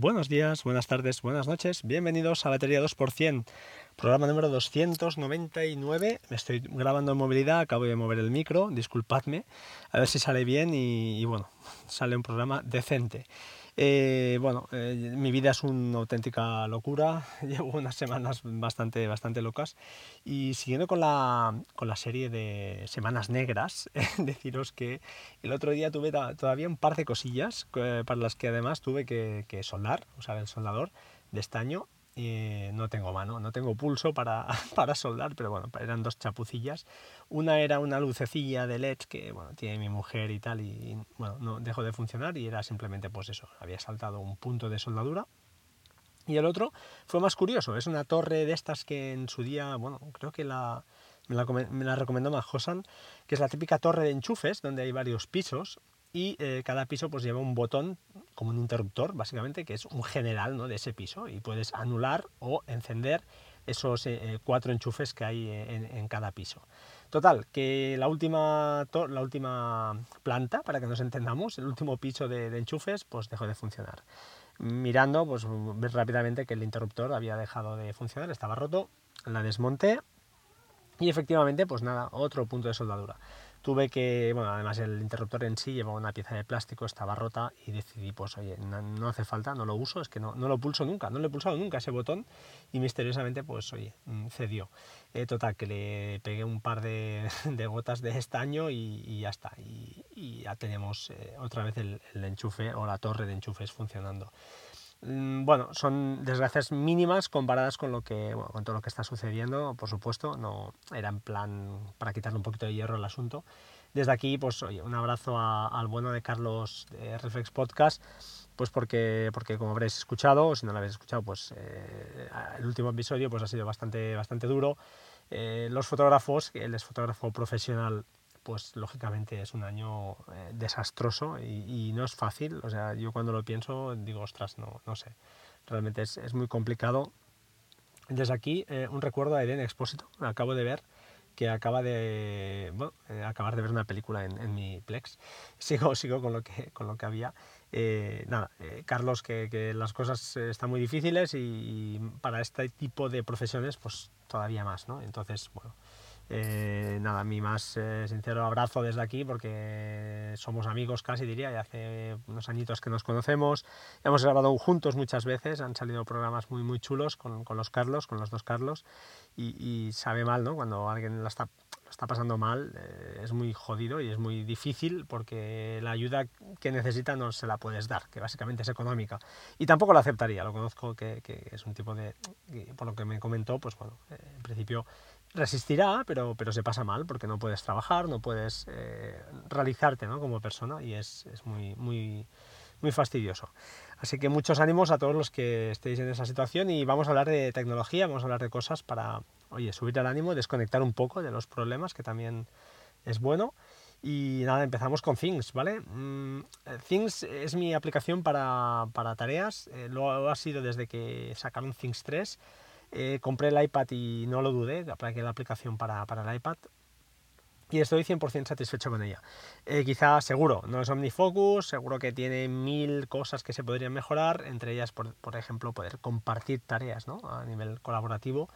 Buenos días, buenas tardes, buenas noches. Bienvenidos a Batería 2%, programa número 299. Me estoy grabando en movilidad, acabo de mover el micro, disculpadme, a ver si sale bien y, bueno, sale un programa decente. Eh, bueno, eh, mi vida es una auténtica locura, llevo unas semanas bastante, bastante locas y siguiendo con la, con la serie de Semanas Negras, deciros que el otro día tuve todavía un par de cosillas eh, para las que además tuve que, que soldar, usar el soldador de estaño no tengo mano, no tengo pulso para, para, soldar, pero bueno, eran dos chapucillas. Una era una lucecilla de LED que bueno, tiene mi mujer y tal, y bueno, no dejó de funcionar y era simplemente pues eso, había saltado un punto de soldadura. Y el otro fue más curioso, es una torre de estas que en su día, bueno, creo que la, me la, me recomendó que es la típica torre de enchufes donde hay varios pisos y eh, cada piso pues lleva un botón como un interruptor básicamente que es un general ¿no? de ese piso y puedes anular o encender esos eh, eh, cuatro enchufes que hay en, cada piso. Total, que la última, la última planta, para que nos entendamos, el último piso de, enchufes, pues dejó de funcionar. Mirando, pues ves rápidamente que el interruptor había dejado de funcionar, estaba roto, la desmonté y efectivamente, pues nada, otro punto de soldadura. Tuve que, bueno, además el interruptor en sí llevaba una pieza de plástico, estaba rota y decidí, pues oye, no, hace falta, no lo uso, es que no, no, lo pulso nunca, no le he pulsado nunca ese botón y misteriosamente, pues oye, mm, cedió. Eh, total, que le pegué un par de, de gotas de estaño y, y ya está. Y, ya tenemos eh, otra vez el enchufe o la torre de enchufes funcionando. Mm, bueno, son desgracias mínimas comparadas con lo que con todo lo que está sucediendo, por supuesto, no era en plan para quitarle un poquito de hierro al asunto. Desde aquí, pues oye, un abrazo al bueno de Carlos de Reflex Podcast, pues porque, porque como habréis escuchado, o si no lo habéis escuchado, pues eh, el último episodio pues ha sido bastante, bastante duro. Eh, los fotógrafos, él es fotógrafo profesional pues lógicamente es un año eh, desastroso y, no es fácil. O sea, yo cuando lo pienso digo, ostras, no, no sé. Realmente es, es muy complicado. Desde aquí, eh, un recuerdo a Eden Expósito, acabo de ver que acaba de bueno, eh, acabar de ver una película en, mi Plex. Sigo, sigo con lo que, con lo que había. nada, Carlos, que, las cosas están muy difíciles y, para este tipo de profesiones, pues todavía más, ¿no? Entonces, bueno, eh, nada, mi más eh, sincero abrazo desde aquí porque somos amigos casi diría, y hace unos añitos que nos conocemos, hemos grabado juntos muchas veces, han salido programas muy muy chulos con, con los Carlos, con los dos Carlos, y, y, sabe mal, ¿no? Cuando alguien lo está, está pasando mal, eh, es muy jodido y es muy difícil porque la ayuda que necesita no se la puedes dar, que básicamente es económica. Y tampoco la aceptaría, lo conozco que, que es un tipo de, por lo que me comentó, pues bueno, en principio resistirá, pero, pero se pasa mal porque no puedes trabajar, no puedes eh, realizarte ¿no? como persona y es, es, muy, muy, muy fastidioso. Así que muchos ánimos a todos los que estéis en esa situación y vamos a hablar de tecnología, vamos a hablar de cosas para, oye, subir el ánimo, desconectar un poco de los problemas, que también es bueno. Y nada, empezamos con Things, ¿vale? Mm, Things es mi aplicación para, para tareas, eh, lo ha sido desde que sacaron Things 3 eh, compré el iPad y no lo dudé, apliqué la aplicación para, para el iPad y estoy 100% satisfecho con ella. Eh, quizá seguro, no es OmniFocus, seguro que tiene mil cosas que se podrían mejorar, entre ellas, por, por ejemplo, poder compartir tareas ¿no? a nivel colaborativo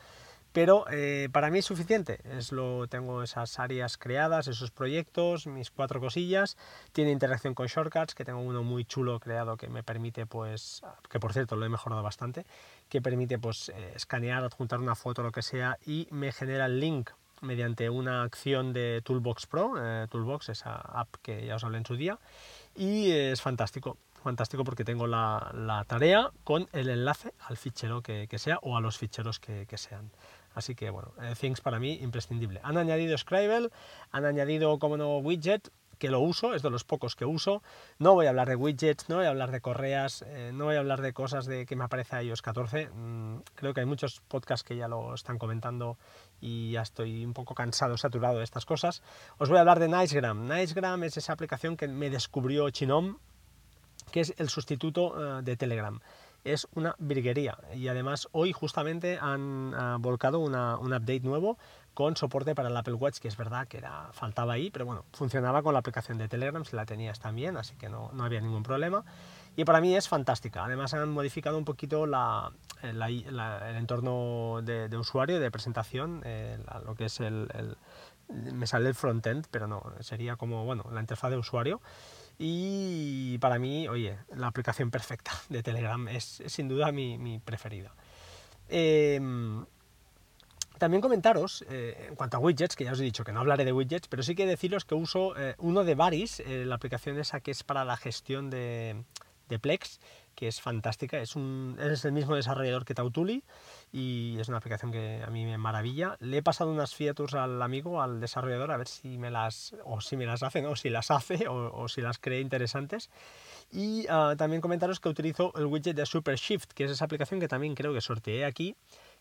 pero eh, para mí es suficiente. Es lo, tengo esas áreas creadas, esos proyectos, mis cuatro cosillas. Tiene interacción con shortcuts, que tengo uno muy chulo creado que me permite, pues, que por cierto lo he mejorado bastante, que permite pues eh, escanear, adjuntar una foto, lo que sea, y me genera el link mediante una acción de Toolbox Pro, eh, Toolbox, esa app que ya os hablé en su día, y es fantástico fantástico porque tengo la, la, tarea con el enlace al fichero que, que sea o a los ficheros que, que sean. Así que bueno, eh, Things para mí imprescindible. Han añadido Scribble, han añadido como no widget, que lo uso, es de los pocos que uso. No voy a hablar de widgets, no voy a hablar de correas, eh, no voy a hablar de cosas de que me aparece a iOS 14. Mm, creo que hay muchos podcasts que ya lo están comentando y ya estoy un poco cansado, saturado de estas cosas. Os voy a hablar de Nicegram. Nicegram es esa aplicación que me descubrió Chinom, que es el sustituto eh, de Telegram es una virguería. Y además hoy justamente han volcado una, un update nuevo con soporte para el Apple Watch, que es verdad que era, faltaba ahí, pero bueno, funcionaba con la aplicación de Telegram, si la tenías también, así que no, no había ningún problema. Y para mí es fantástica. Además han modificado un poquito la, el entorno de, usuario, de presentación, eh, lo que es el, Me sale el frontend, pero no, sería como, bueno, la interfaz de usuario. Y para mí, oye, la aplicación perfecta de Telegram es, sin duda mi, mi preferida. Em, también comentaros, eh, en cuanto a widgets, que ya os he dicho que no hablaré de widgets, pero sí que deciros que uso eh, uno de Varis, eh, la aplicación esa que es para la gestión de, Plex, que es fantástica, es, un, es el mismo desarrollador que Tautuli y es una aplicación que a mí me maravilla. Le he pasado unas features al amigo, al desarrollador, a ver si me las, o si me las hace, o si las hace, o, si las cree interesantes. Y ah, también comentaros que utilizo el widget de Super Shift, que es esa aplicación que también creo que sorteé aquí,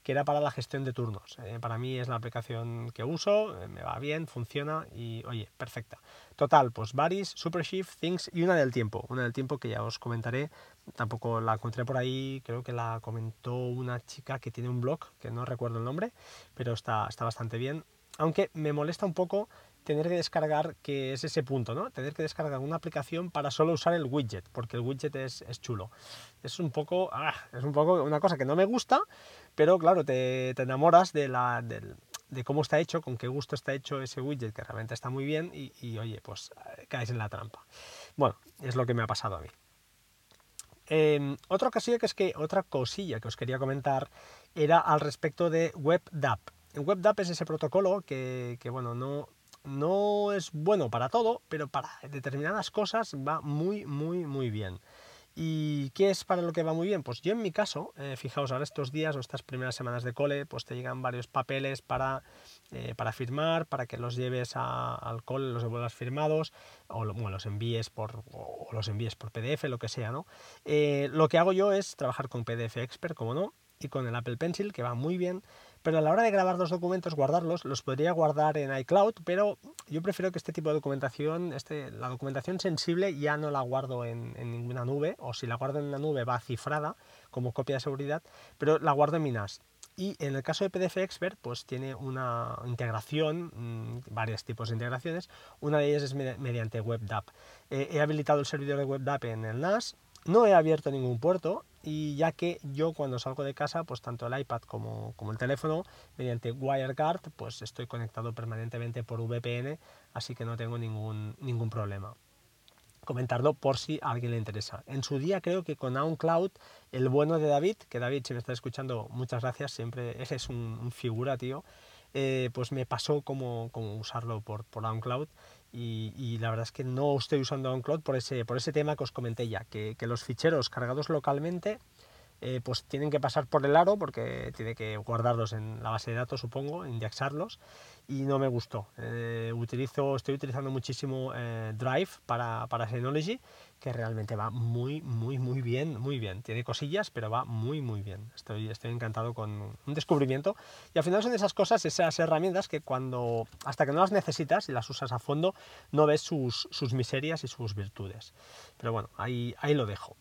que era para la gestión de turnos. Eh, para mí es la aplicación que uso, eh, me va bien, funciona y oye, perfecta. Total, pues Varis, Supershift, Things y una del tiempo. Una del tiempo que ya os comentaré. Tampoco la encontré por ahí, creo que la comentó una chica que tiene un blog, que no recuerdo el nombre, pero está, está bastante bien. Aunque me molesta un poco tener que descargar, que es ese punto, ¿no? Tener que descargar una aplicación para solo usar el widget, porque el widget es, es chulo. Es un poco, ah, es un poco una cosa que no me gusta, pero claro, te, enamoras de, la, de, cómo está hecho, con qué gusto está hecho ese widget, que realmente está muy bien, y, y oye, pues eh, caes en la trampa. Bueno, es lo que me ha pasado a mí. Eh, otra cosilla que es que otra cosilla que os quería comentar era al respecto de WebDAP. WebDAP es ese protocolo que, que bueno, no, no es bueno para todo, pero para determinadas cosas va muy, muy, muy bien. ¿Y qué es para lo que va muy bien? Pues yo en mi caso, eh, fijaos, ahora estos días o estas primeras semanas de cole, pues te llegan varios papeles para, eh, para firmar, para que los lleves al cole, los devuelvas firmados, o los envíes por, o los envíes por PDF, lo que sea, ¿no? Eh, lo que hago yo es trabajar con PDF Expert, como no, y con el Apple Pencil, que va muy bien, pero a la hora de grabar los documentos, guardarlos, los podría guardar en iCloud, pero yo prefiero que este tipo de documentación, este, la documentación sensible ya no la guardo en, ninguna nube, o si la guardo en una nube va cifrada como copia de seguridad, pero la guardo en mi NAS. Y en el caso de PDF Expert, pues tiene una integración, mm, varios tipos de integraciones. Una de ellas es mediante WebDAP. he habilitado el servidor de WebDAP en el NAS, no he abierto ningún puerto y ya que yo cuando salgo de casa, pues tanto el iPad como, como el teléfono, mediante WireGuard, pues estoy conectado permanentemente por VPN, así que no tengo ningún, ningún problema. Comentarlo por si a alguien le interesa. En su día creo que con OnCloud, el bueno de David, que David, si me está escuchando, muchas gracias, siempre ese es un, figura, tío, eh, pues me pasó como, como usarlo por, por OnCloud y, la verdad es que no estoy usando OnCloud por ese, por ese tema que os comenté ya, que, que los ficheros cargados localmente eh, pues tienen que pasar por el aro porque tiene que guardarlos en la base de datos, supongo, indexarlos, y no me gustó. Eh, utilizo, estoy utilizando muchísimo eh, Drive para, para Synology, que realmente va muy, muy, muy bien, muy bien. Tiene cosillas, pero va muy, muy bien. Estoy, estoy encantado con un descubrimiento. Y al final son esas cosas, esas herramientas que cuando, hasta que no las necesitas y las usas a fondo, no ves sus, sus miserias y sus virtudes. Pero bueno, ahí, ahí lo dejo.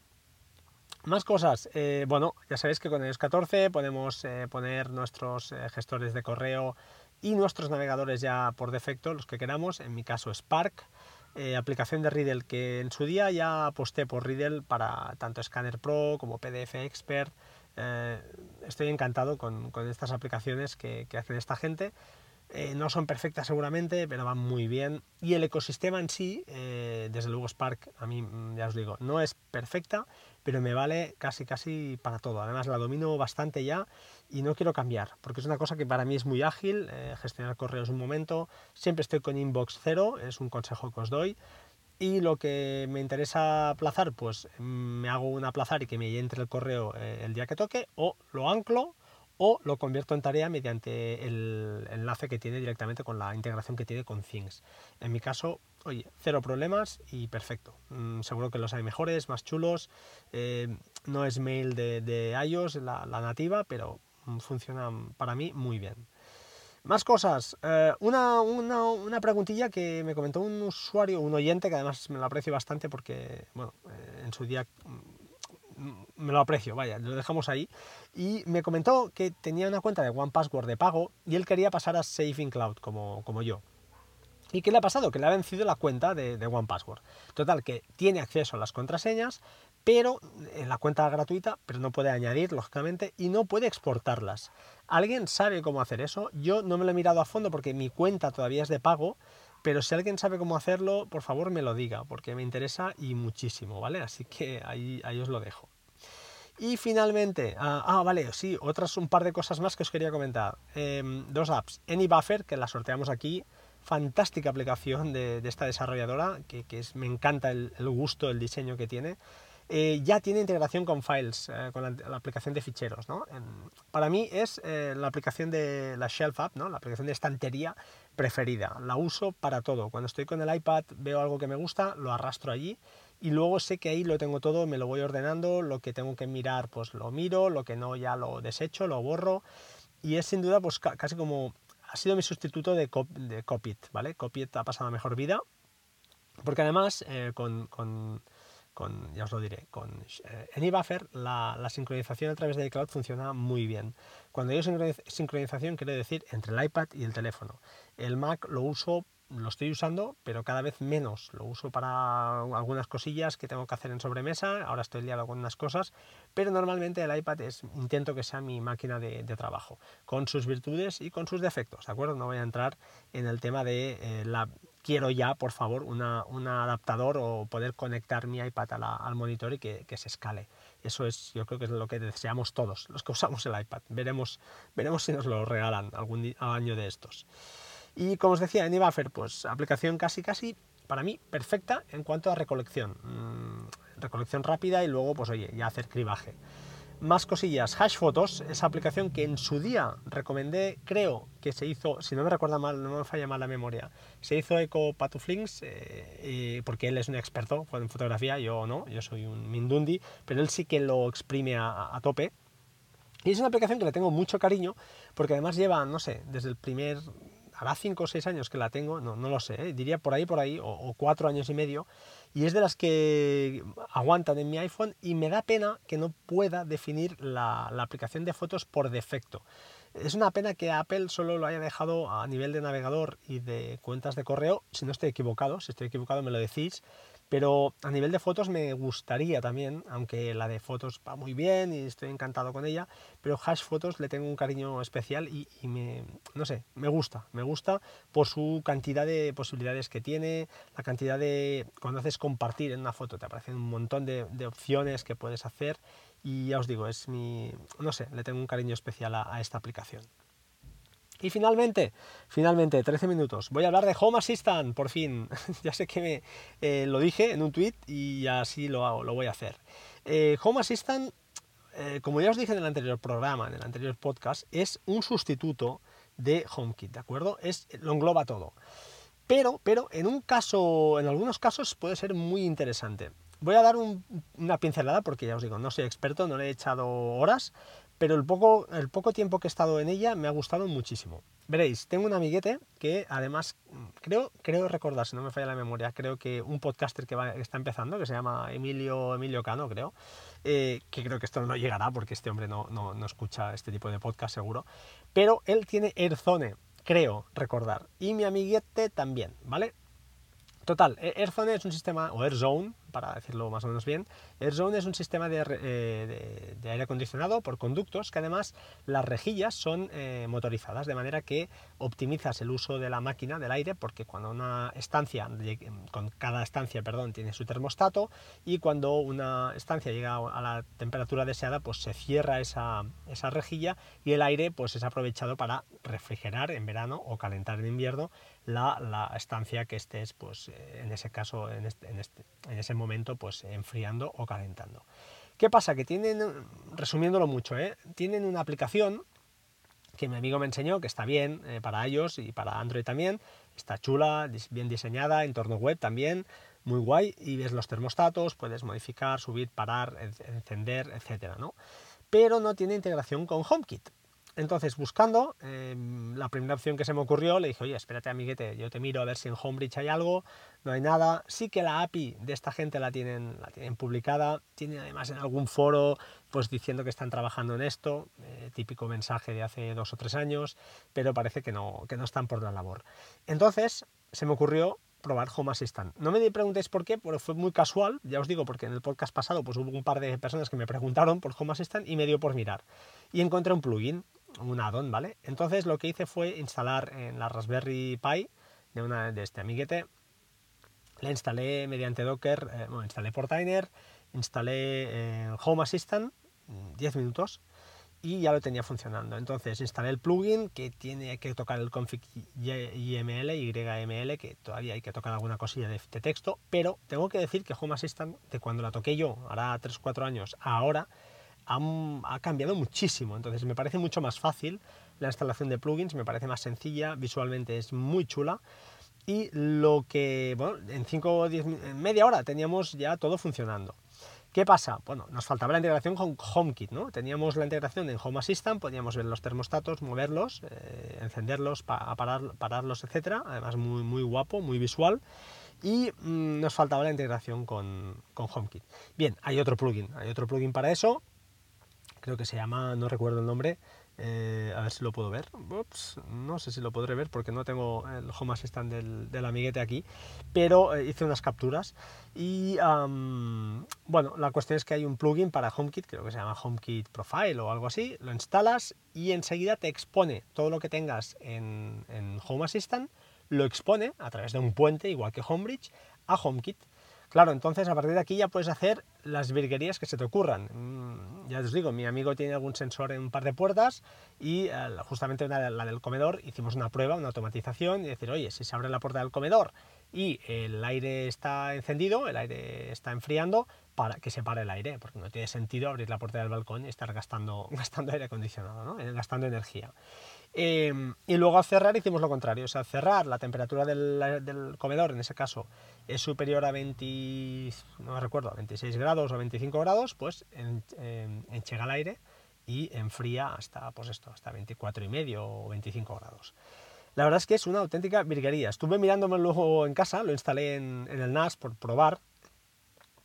Más cosas, eh, bueno, ya sabéis que con iOS 14 podemos eh, poner nuestros eh, gestores de correo y nuestros navegadores ya por defecto, los que queramos, en mi caso Spark, aplicación de Riddle que en su día ya aposté por Riddle para tanto Scanner Pro como PDF Expert. estoy encantado con, estas aplicaciones que, que hacen esta gente. Eh, no son perfectas seguramente, pero van muy bien. Y el ecosistema en sí, eh, desde luego Spark, a mí mm, ya os digo, no es perfecta, pero me vale casi casi para todo. Además la domino bastante ya y no quiero cambiar, porque es una cosa que para mí es muy ágil, eh, gestionar correos un momento. Siempre estoy con Inbox cero, es un consejo que os doy. Y lo que me interesa aplazar, pues mm, me hago un aplazar y que me entre el correo el día que toque, o lo anclo o lo convierto en tarea mediante el enlace que tiene directamente con la integración que tiene con Things. En mi caso, oye, cero problemas y perfecto. Mm, seguro que los hay mejores, más chulos. Eh, no es mail de, iOS, la, nativa, pero funciona para mí muy bien. Más cosas. Eh, una, una, preguntilla que me comentó un usuario, un oyente, que además me lo aprecio bastante porque, bueno, eh, en su día me lo aprecio, vaya, lo dejamos ahí. Y me comentó que tenía una cuenta de One Password de pago y él quería pasar a Saving Cloud como, como yo. ¿Y qué le ha pasado? Que le ha vencido la cuenta de, de One Password. Total, que tiene acceso a las contraseñas, pero en la cuenta gratuita, pero no puede añadir, lógicamente, y no puede exportarlas. ¿Alguien sabe cómo hacer eso? Yo no me lo he mirado a fondo porque mi cuenta todavía es de pago, pero si alguien sabe cómo hacerlo, por favor me lo diga, porque me interesa y muchísimo, ¿vale? Así que ahí, ahí os lo dejo. Y finalmente, ah, ah, vale, sí, otras un par de cosas más que os quería comentar. Em, dos apps. AnyBuffer, que la sorteamos aquí, fantástica aplicación de, esta desarrolladora, que, es, me encanta el, gusto, el diseño que tiene. Eh, ya tiene integración con Files, eh, con la, aplicación de ficheros. ¿no? para mí es eh, la aplicación de la Shelf App, ¿no? la aplicación de estantería preferida. La uso para todo. Cuando estoy con el iPad veo algo que me gusta, lo arrastro allí y luego sé que ahí lo tengo todo, me lo voy ordenando, lo que tengo que mirar pues lo miro, lo que no ya lo desecho, lo borro y es sin duda pues casi como ha sido mi sustituto de, de Copit, ¿vale? Copit ha pasado mejor vida porque además con con, ya os lo diré, con eh, AnyBuffer la, la, sincronización a través de iCloud funciona muy bien. Cuando digo sincronización quiere decir entre el iPad y el teléfono. El Mac lo uso lo estoy usando, pero cada vez menos. Lo uso para algunas cosillas que tengo que hacer en sobremesa. Ahora estoy liado con unas cosas, pero normalmente el iPad es, intento que sea mi máquina de, trabajo, con sus virtudes y con sus defectos, ¿de acuerdo? No voy a entrar en el tema de eh, la quiero ya, por favor, un adaptador o poder conectar mi iPad al monitor y que, se escale. Eso es, yo creo que es lo que deseamos todos, los que usamos el iPad. Veremos, veremos si nos lo regalan algún año de estos. Y como os decía, AnyBuffer, pues aplicación casi casi para mí perfecta en cuanto a recolección. Mm, recolección rápida y luego, pues oye, ya hacer cribaje. Más cosillas, Hash Photos, esa aplicación que en su día recomendé, creo que se hizo, si no me recuerda mal, no me falla mal la memoria, se hizo eco Patuflinks, eh, porque él es un experto en fotografía, yo no, yo soy un mindundi, pero él sí que lo exprime a, tope. Y es una aplicación que le tengo mucho cariño, porque además lleva, no sé, desde el primer hará 5 o 6 años que la tengo, no, no lo sé, ¿eh? diría por ahí, por ahí, o 4 años y medio, y es de las que aguantan en mi iPhone y me da pena que no pueda definir la, la aplicación de fotos por defecto. Es una pena que Apple solo lo haya dejado a nivel de navegador y de cuentas de correo, si no estoy equivocado, si estoy equivocado me lo decís, pero a nivel de fotos me gustaría también, aunque la de fotos va muy bien y estoy encantado con ella, pero Hash Fotos le tengo un cariño especial y, me, no sé, me gusta, me gusta por su cantidad de posibilidades que tiene, la cantidad de, cuando haces compartir en una foto te aparecen un montón de, opciones que puedes hacer y ya os digo, es mi, no sé, le tengo un cariño especial a esta aplicación. Y finalmente, finalmente, 13 minutos. Voy a hablar de Home Assistant, por fin. ya sé que me, eh, lo dije en un tweet y así lo hago, lo voy a hacer. Eh, Home Assistant, eh, como ya os dije en el anterior programa, en el anterior podcast, es un sustituto de HomeKit, ¿de acuerdo? Es, lo engloba todo. Pero, pero en un caso, en algunos casos puede ser muy interesante. Voy a dar una pincelada porque ya os digo, no soy experto, no le he echado horas, pero el poco, el poco tiempo que he estado en ella me ha gustado muchísimo. Veréis, tengo un amiguete que además, creo, creo recordar, si no me falla la memoria, creo que un podcaster que, está empezando, que se llama Emilio, Emilio Cano, creo, eh, que creo que esto no llegará porque este hombre no, no, no escucha este tipo de podcast seguro, pero él tiene Airzone, creo recordar, y mi amiguete también, ¿vale? Total, Airzone es un sistema, o Airzone, para decirlo más o menos bien, AirZone es un sistema eh, de, aire acondicionado por conductos que además las rejillas son eh, motorizadas, de manera que optimizas el uso de la máquina del aire, porque cuando una estancia, con cada estancia, perdón, tiene su termostato y cuando una estancia llega a la temperatura deseada, pues se cierra esa, esa rejilla y el aire pues es aprovechado para refrigerar en verano o calentar en invierno la, estancia que estés, pues eh, en ese caso, en, este, en, este, en ese momento pues enfriando o calentando. ¿Qué pasa? Que tienen, resumiéndolo mucho, ¿eh? tienen una aplicación que mi amigo me enseñó, que está bien eh, para iOS y para Android también, está chula, bien diseñada, entorno web también, muy guay, y ves los termostatos, puedes modificar, subir, parar, encender, etcétera, ¿no? Pero no tiene integración con HomeKit. Entonces, buscando, em, la primera opción que se me ocurrió, le dije, oye, espérate, amiguete, yo te miro a ver si en Homebridge hay algo, no hay nada. Sí que la API de esta gente la tienen, la tienen publicada, tiene además en algún foro, pues diciendo que están trabajando en esto, eh, típico mensaje de hace dos o tres años, pero parece que no, que no están por la labor. Entonces, se me ocurrió probar Home Assistant. No me preguntéis por qué, porque fue muy casual, ya os digo, porque en el podcast pasado pues hubo un par de personas que me preguntaron por Home Assistant y me dio por mirar. Y encontré un plugin, un add-on, ¿vale? Entonces lo que hice fue instalar en la Raspberry Pi de, una, de este amiguete, le instalé mediante Docker, eh, bueno, instalé Portainer, instalé eh, Home Assistant, 10 minutos, y ya lo tenía funcionando. Entonces instalé el plugin que tiene que tocar el config YML, YML, que todavía hay que tocar alguna cosilla de, texto, pero tengo que decir que Home Assistant, de cuando la toqué yo, hará 3-4 años, ahora, ha, cambiado muchísimo. Entonces me parece mucho más fácil la instalación de plugins, me parece más sencilla, visualmente es muy chula. Y lo que, bueno, en 5 o 10, media hora teníamos ya todo funcionando. ¿Qué pasa? Bueno, nos faltaba la integración con HomeKit, ¿no? Teníamos la integración en Home Assistant, podíamos ver los termostatos, moverlos, eh, encenderlos, parar, pararlos, etcétera. Además, muy, muy guapo, muy visual. Y mm, nos faltaba la integración con, con HomeKit. Bien, hay otro plugin, hay otro plugin para eso. Creo que se llama, no recuerdo el nombre, eh, a ver si lo puedo ver. no sé si lo podré ver porque no tengo el Home Assistant del, del amiguete aquí, pero eh, hice unas capturas. Y bueno, la cuestión es que hay un plugin para HomeKit, creo que se llama HomeKit Profile o algo así. Lo instalas y enseguida te expone todo lo que tengas en, en Home Assistant, lo expone a través de un puente, igual que Homebridge, a HomeKit. Claro, entonces a partir de aquí ya puedes hacer las virguerías que se te ocurran. Mm, ya os digo, mi amigo tiene algún sensor en un par de puertas y eh, justamente la, del comedor hicimos una prueba, una automatización y decir, oye, si se abre la puerta del comedor y el aire está encendido, el aire está enfriando, para que se pare el aire, porque no tiene sentido abrir la puerta del balcón y estar gastando, gastando aire acondicionado, ¿no? Eh, gastando energía. Em, y luego al cerrar hicimos lo contrario, o sea, al cerrar la temperatura del, comedor, en ese caso, es superior a 20, no recuerdo, 26 grados o 25 grados, pues en, enchega el aire y enfría hasta, pues esto, hasta 24 y medio o 25 grados. La verdad es que es una auténtica virguería. Estuve mirándome luego en casa, lo instalé en, el NAS por probar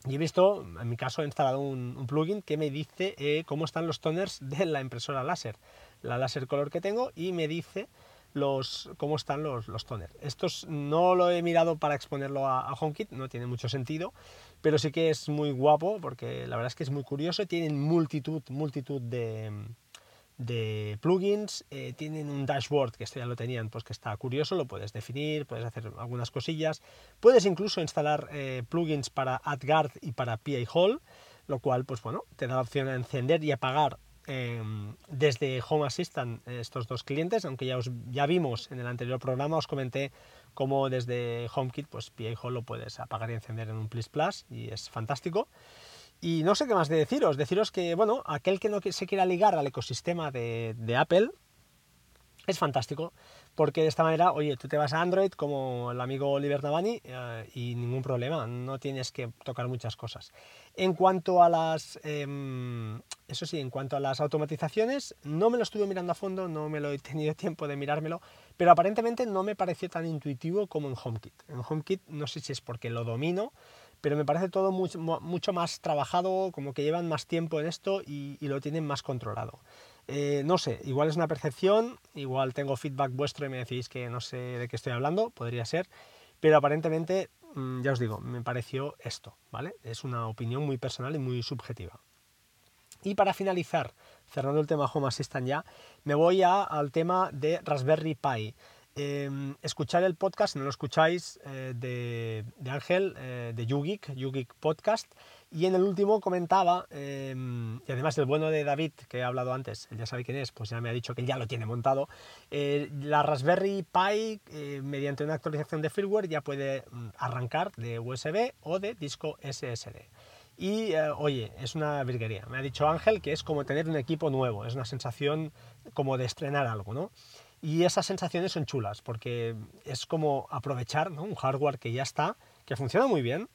y he visto, en mi caso he instalado un, plugin que me dice eh, cómo están los toners de la impresora láser la láser color que tengo y me dice los, cómo están los, los toners. Estos no lo he mirado para exponerlo a, HomeKit, no tiene mucho sentido, pero sí que es muy guapo porque la verdad es que es muy curioso, tienen multitud, multitud de, de plugins, eh, tienen un dashboard que esto ya lo tenían, pues que está curioso, lo puedes definir, puedes hacer algunas cosillas, puedes incluso instalar eh, plugins para AdGuard y para PA Hall, lo cual pues bueno, te da la opción de encender y apagar Em, desde Home Assistant estos dos clientes, aunque ya, os, ya vimos en el anterior programa, os comenté cómo desde HomeKit, pues PA lo puedes apagar y encender en un Plus Plus y es fantástico. Y no sé qué más de deciros, deciros que, bueno, aquel que no se quiera ligar al ecosistema de, de Apple, es fantástico porque de esta manera, oye, tú te vas a Android como el amigo Oliver Navani eh, y ningún problema, no tienes que tocar muchas cosas. En cuanto a las, em, eso sí, en cuanto a las automatizaciones, no me lo estuve mirando a fondo, no me lo he tenido tiempo de mirármelo, pero aparentemente no me pareció tan intuitivo como en HomeKit. En HomeKit no sé si es porque lo domino, pero me parece todo mucho, mucho más trabajado, como que llevan más tiempo en esto y lo tienen más controlado. Eh, no sé, igual es una percepción, igual tengo feedback vuestro y me decís que no sé de qué estoy hablando, podría ser, pero aparentemente, mm, ya os digo, me pareció esto, ¿vale? Es una opinión muy personal y muy subjetiva. Y para finalizar, cerrando el tema Home Assistant ya, me voy al tema de Raspberry Pi. Em, escuchar el podcast, si no lo escucháis, eh, de, Ángel, eh, de YouGeek, YouGeek Podcast, y en el último comentaba, em, y además el bueno de David, que he hablado antes, él ya sabe quién es, pues ya me ha dicho que ya lo tiene montado, eh, la Raspberry Pi, mediante una actualización de firmware, ya puede mm, arrancar de USB o de disco SSD. Y oye, es una virguería. Me ha dicho Ángel que es como tener un equipo nuevo, es una sensación como de estrenar algo, ¿no? Y esas sensaciones son chulas, porque es como aprovechar un hardware que ya está, que funciona muy bien,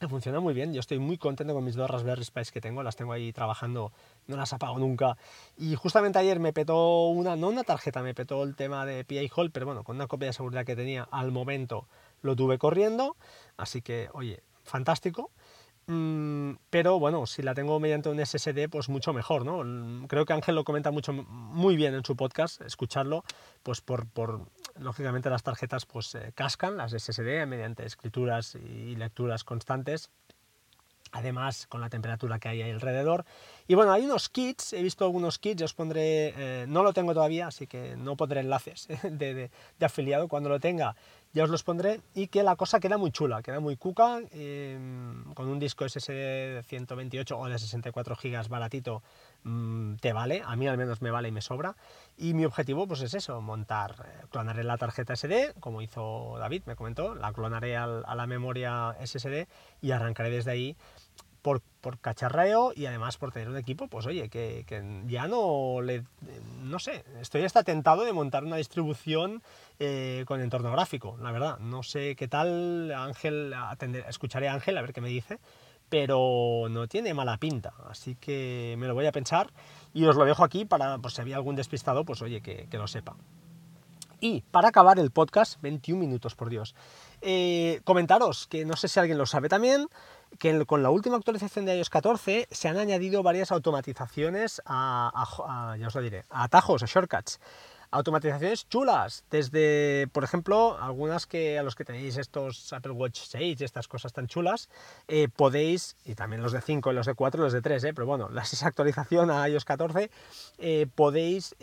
que funciona muy bien. Yo estoy muy contento con mis dos Raspberry Pis que tengo, las tengo ahí trabajando, no las apago nunca. Y justamente ayer me petó una, no una tarjeta, me petó el tema de PI Hall, pero bueno, con una copia de seguridad que tenía al momento lo tuve corriendo, así que, oye, fantástico. Mm, pero bueno, si la tengo mediante un SSD, pues mucho mejor, ¿no? Mm, creo que Ángel lo comenta mucho, muy bien en su podcast, escucharlo, pues por, por lógicamente las tarjetas pues eh, cascan, las SSD, mediante escrituras y lecturas constantes, además con la temperatura que hay ahí alrededor. Y bueno, hay unos kits, he visto algunos kits, os pondré, eh, no lo tengo todavía, así que no pondré enlaces de, de afiliado, cuando lo tenga ya os los pondré, y que la cosa queda muy chula, queda muy cuca, em, con un disco SSD de 128 o de 64 GB baratito mm, te vale, a mí al menos me vale y me sobra, y mi objetivo pues es eso, montar, eh, clonaré la tarjeta SD, como hizo David, me comentó, la clonaré a la memoria SSD y arrancaré desde ahí por, cacharreo y además por tener un equipo, pues oye, que, ya no le... No sé, estoy hasta tentado de montar una distribución eh, con entorno gráfico, la verdad. No sé qué tal, Ángel, escucharé a Ángel a ver qué me dice, pero no tiene mala pinta, así que me lo voy a pensar y os lo dejo aquí para, por si había algún despistado, pues oye, que, lo sepa. Y para acabar el podcast, 21 minutos, por Dios, eh, comentaros que no sé si alguien lo sabe también, que con la última actualización de iOS 14 se han añadido varias automatizaciones a, ya os lo diré, atajos, a shortcuts. Automatizaciones chulas, desde, por ejemplo, algunas que a los que tenéis estos Apple Watch 6 y estas cosas tan chulas, eh, podéis, y también los de 5, los de 4 los de 3, eh, pero bueno, la actualización a iOS 14, eh, podéis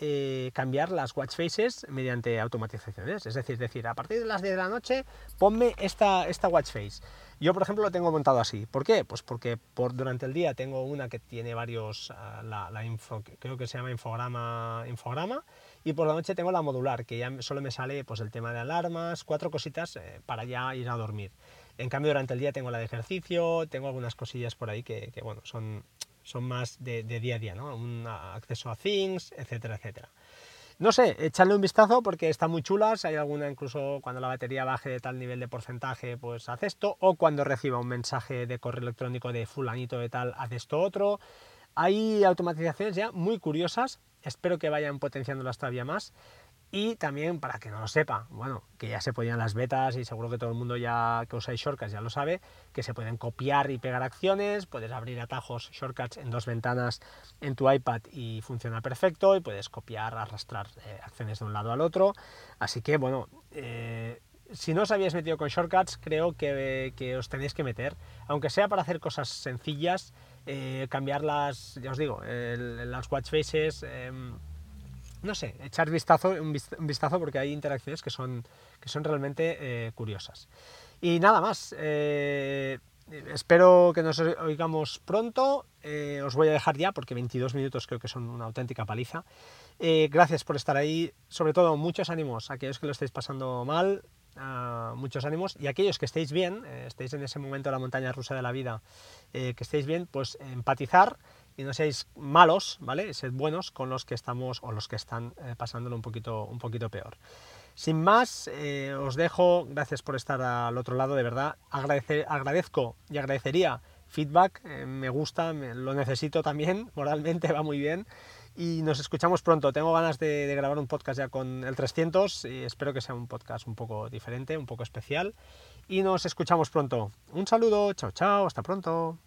cambiar las watch faces mediante automatizaciones. Es decir, decir, a partir de las 10 de la noche, ponme esta, esta watch face. Yo, por ejemplo, lo tengo montado así. ¿Por qué? Pues porque por, durante el día tengo una que tiene varios, ah, la, creo que se llama infograma, infograma, y por la noche tengo la modular, que ya solo me sale pues, el tema de alarmas, cuatro cositas eh, para ya ir a dormir. En cambio, durante el día tengo la de ejercicio, tengo algunas cosillas por ahí que, bueno, son, son más de, día a día, ¿no? Un acceso a things, etcétera, etcétera. No sé, echarle un vistazo porque están muy chulas. Hay alguna incluso cuando la batería baje de tal nivel de porcentaje, pues haz esto. O cuando reciba un mensaje de correo electrónico de fulanito de tal, haz esto otro. Hay automatizaciones ya muy curiosas. Espero que vayan potenciándolas todavía más. Y también, para que no lo sepa, bueno, que ya se podían las betas y seguro que todo el mundo ya que usáis shortcuts ya lo sabe, que se pueden copiar y pegar acciones, puedes abrir atajos shortcuts en dos ventanas en tu iPad y funciona perfecto y puedes copiar, arrastrar eh, acciones de un lado al otro. Así que, bueno, eh, si no os habéis metido con shortcuts, creo que, os tenéis que meter, aunque sea para hacer cosas sencillas, eh, cambiar las, ya os digo, las watch faces em, no sé, echar vistazo, un, vistazo porque hay interacciones que son, que son realmente eh, curiosas. Y nada más, eh, espero que nos oigamos pronto, os voy a dejar ya porque 22 minutos creo que son una auténtica paliza. gracias por estar ahí, sobre todo muchos ánimos a aquellos que lo estáis pasando mal, muchos ánimos y aquellos que estéis bien, estéis en ese momento de la montaña rusa de la vida, que estéis bien, pues empatizar y no seáis malos, ¿vale? Sed buenos con los que estamos o los que están eh, pasándolo un poquito, un poquito peor. Sin más, eh, os dejo, gracias por estar al otro lado, de verdad, agradecer, agradezco y agradecería feedback, eh, me gusta, lo necesito también, moralmente va muy bien y nos escuchamos pronto. Tengo ganas de, grabar un podcast ya con el 300 y espero que sea un podcast un poco diferente, un poco especial y nos escuchamos pronto. Un saludo, chao chao, hasta pronto.